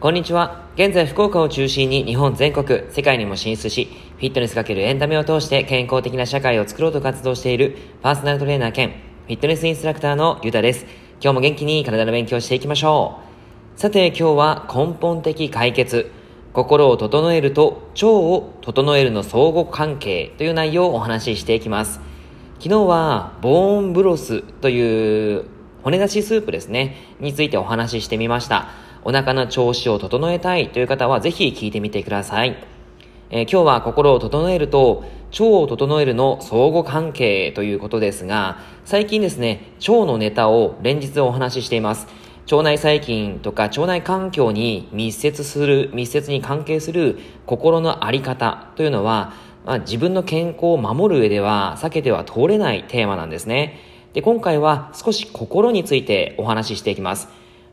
こんにちは。現在福岡を中心に日本全国、世界にも進出し、フィットネスかけるエンタメを通して健康的な社会を作ろうと活動しているパーソナルトレーナー兼フィットネスインストラクターのゆたです。今日も元気に体の勉強していきましょう。さて今日は根本的解決。心を整えると腸を整えるの相互関係という内容をお話ししていきます。昨日はボーンブロスという骨出しスープですね、についてお話ししてみました。お腹の調子を整えたいという方はぜひ聞いてみてください。えー、今日は心を整えると腸を整えるの相互関係ということですが、最近ですね、腸のネタを連日お話ししています。腸内細菌とか腸内環境に密接する、密接に関係する心のあり方というのは、まあ、自分の健康を守る上では避けては通れないテーマなんですね。で、今回は少し心についてお話ししていきます。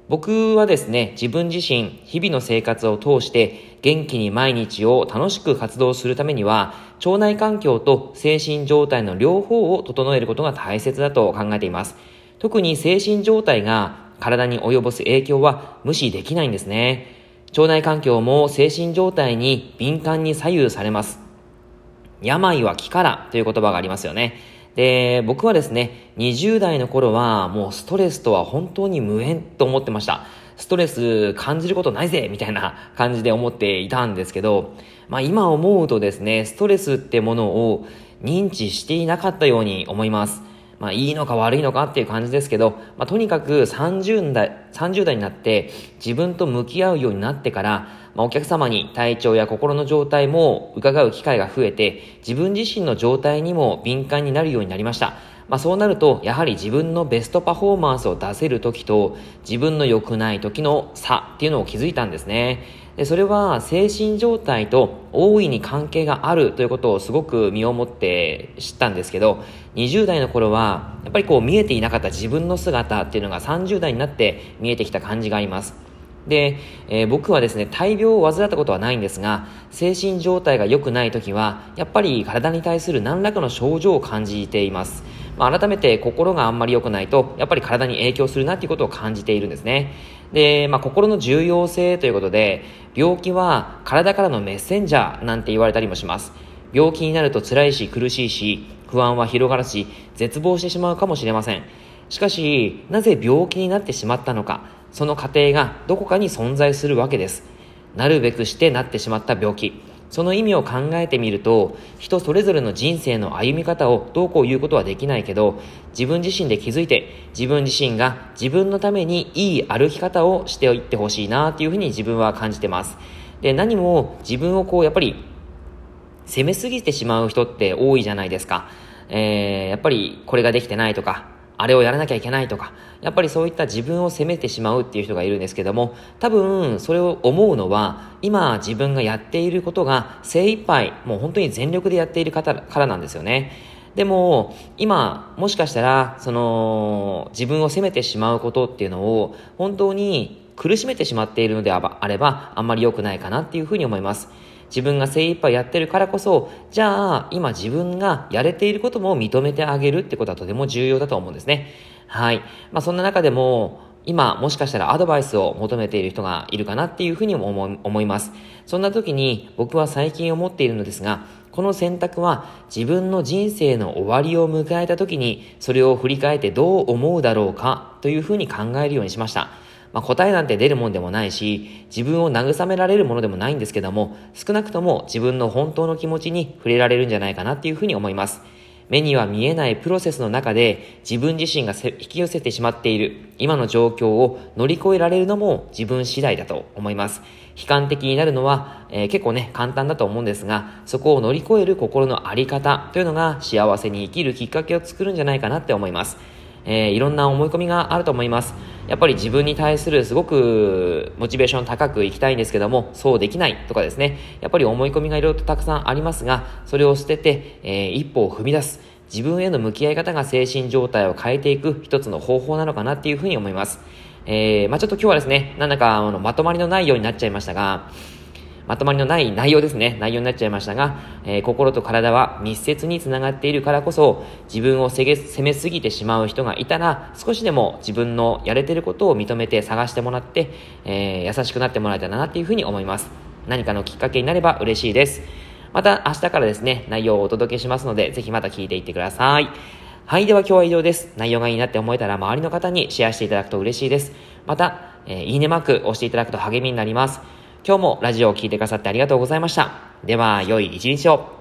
僕はですね、自分自身、日々の生活を通して元気に毎日を楽しく活動するためには、腸内環境と精神状態の両方を整えることが大切だと考えています。特に精神状態が体に及ぼす影響は無視できないんですね。腸内環境も精神状態に敏感に左右されます。病は気からという言葉がありますよね。で、僕はですね、20代の頃はもうストレスとは本当に無縁と思ってました。ストレス感じることないぜみたいな感じで思っていたんですけど、まあ今思うとですね、ストレスってものを認知していなかったように思います。まあいいのか悪いのかっていう感じですけど、まあとにかく30代、30代になって自分と向き合うようになってから、まあ、お客様に体調や心の状態も伺う機会が増えて、自分自身の状態にも敏感になるようになりました。まあ、そうなると、やはり自分のベストパフォーマンスを出せる時と、自分の良くない時の差っていうのを気づいたんですね。それは精神状態と大いに関係があるということをすごく身をもって知ったんですけど、20代の頃は、やっぱりこう見えていなかった自分の姿っていうのが30代になって見えてきた感じがあります。で、えー、僕はですね、大病を患ったことはないんですが、精神状態が良くない時は、やっぱり体に対する何らかの症状を感じています。まあ、改めて心があんまり良くないと、やっぱり体に影響するなっていうことを感じているんですね。で、まあ、心の重要性ということで、病気は体からのメッセンジャーなんて言われたりもします。病気になると辛いし苦しいし、不安は広がるし、絶望してしまうかもしれません。しかし、なぜ病気になってしまったのか、その過程がどこかに存在するわけです。なるべくしてなってしまった病気。その意味を考えてみると、人それぞれの人生の歩み方をどうこう言うことはできないけど、自分自身で気づいて、自分自身が自分のためにいい歩き方をしていってほしいなっていうふうに自分は感じてます。で、何も自分をこう、やっぱり、責めすぎてしまう人って多いじゃないですか。えー、やっぱりこれができてないとか、あれをやらなきゃいけないとか、やっぱりそういった自分を責めてしまうっていう人がいるんですけども、多分それを思うのは、今自分がやっていることが精一杯、もう本当に全力でやっている方からなんですよね。でも、今、もしかしたら、その、自分を責めてしまうことっていうのを、本当に苦しめてしまっているのであれば、あんまり良くないかなっていうふうに思います。自分が精一杯やってるからこそ、じゃあ、今自分がやれていることも認めてあげるってことはとても重要だと思うんですね。はい。まあ、そんな中でも、今、もしかしたらアドバイスを求めている人がいるかなっていうふうにも思います。そんな時に僕は最近思っているのですが、この選択は自分の人生の終わりを迎えた時にそれを振り返ってどう思うだろうかというふうに考えるようにしました。まあ、答えなんて出るもんでもないし、自分を慰められるものでもないんですけども、少なくとも自分の本当の気持ちに触れられるんじゃないかなっていうふうに思います。目には見えないプロセスの中で自分自身が引き寄せてしまっている今の状況を乗り越えられるのも自分次第だと思います。悲観的になるのは、えー、結構ね、簡単だと思うんですが、そこを乗り越える心のあり方というのが幸せに生きるきっかけを作るんじゃないかなって思います。えー、いろんな思い込みがあると思います。やっぱり自分に対するすごくモチベーション高くいきたいんですけども、そうできないとかですね、やっぱり思い込みがいろいろとたくさんありますが、それを捨てて、えー、一歩を踏み出す。自分への向き合い方が精神状態を変えていく一つの方法なのかなっていうふうに思います。えー、まあちょっと今日はですね、なんだかあのまとまりのないようになっちゃいましたが、まとまりのない内容ですね、内容になっちゃいましたが、えー、心と体は密接につながっているからこそ、自分を責めすぎてしまう人がいたら、少しでも自分のやれてることを認めて探してもらって、えー、優しくなってもらえたらなっていうふうに思います。何かのきっかけになれば嬉しいです。また明日からですね、内容をお届けしますので、ぜひまた聞いていってください。はい、では今日は以上です。内容がいいなって思えたら周りの方にシェアしていただくと嬉しいです。また、えー、いいねマーク押していただくと励みになります。今日もラジオを聴いてくださってありがとうございました。では、良い一日を。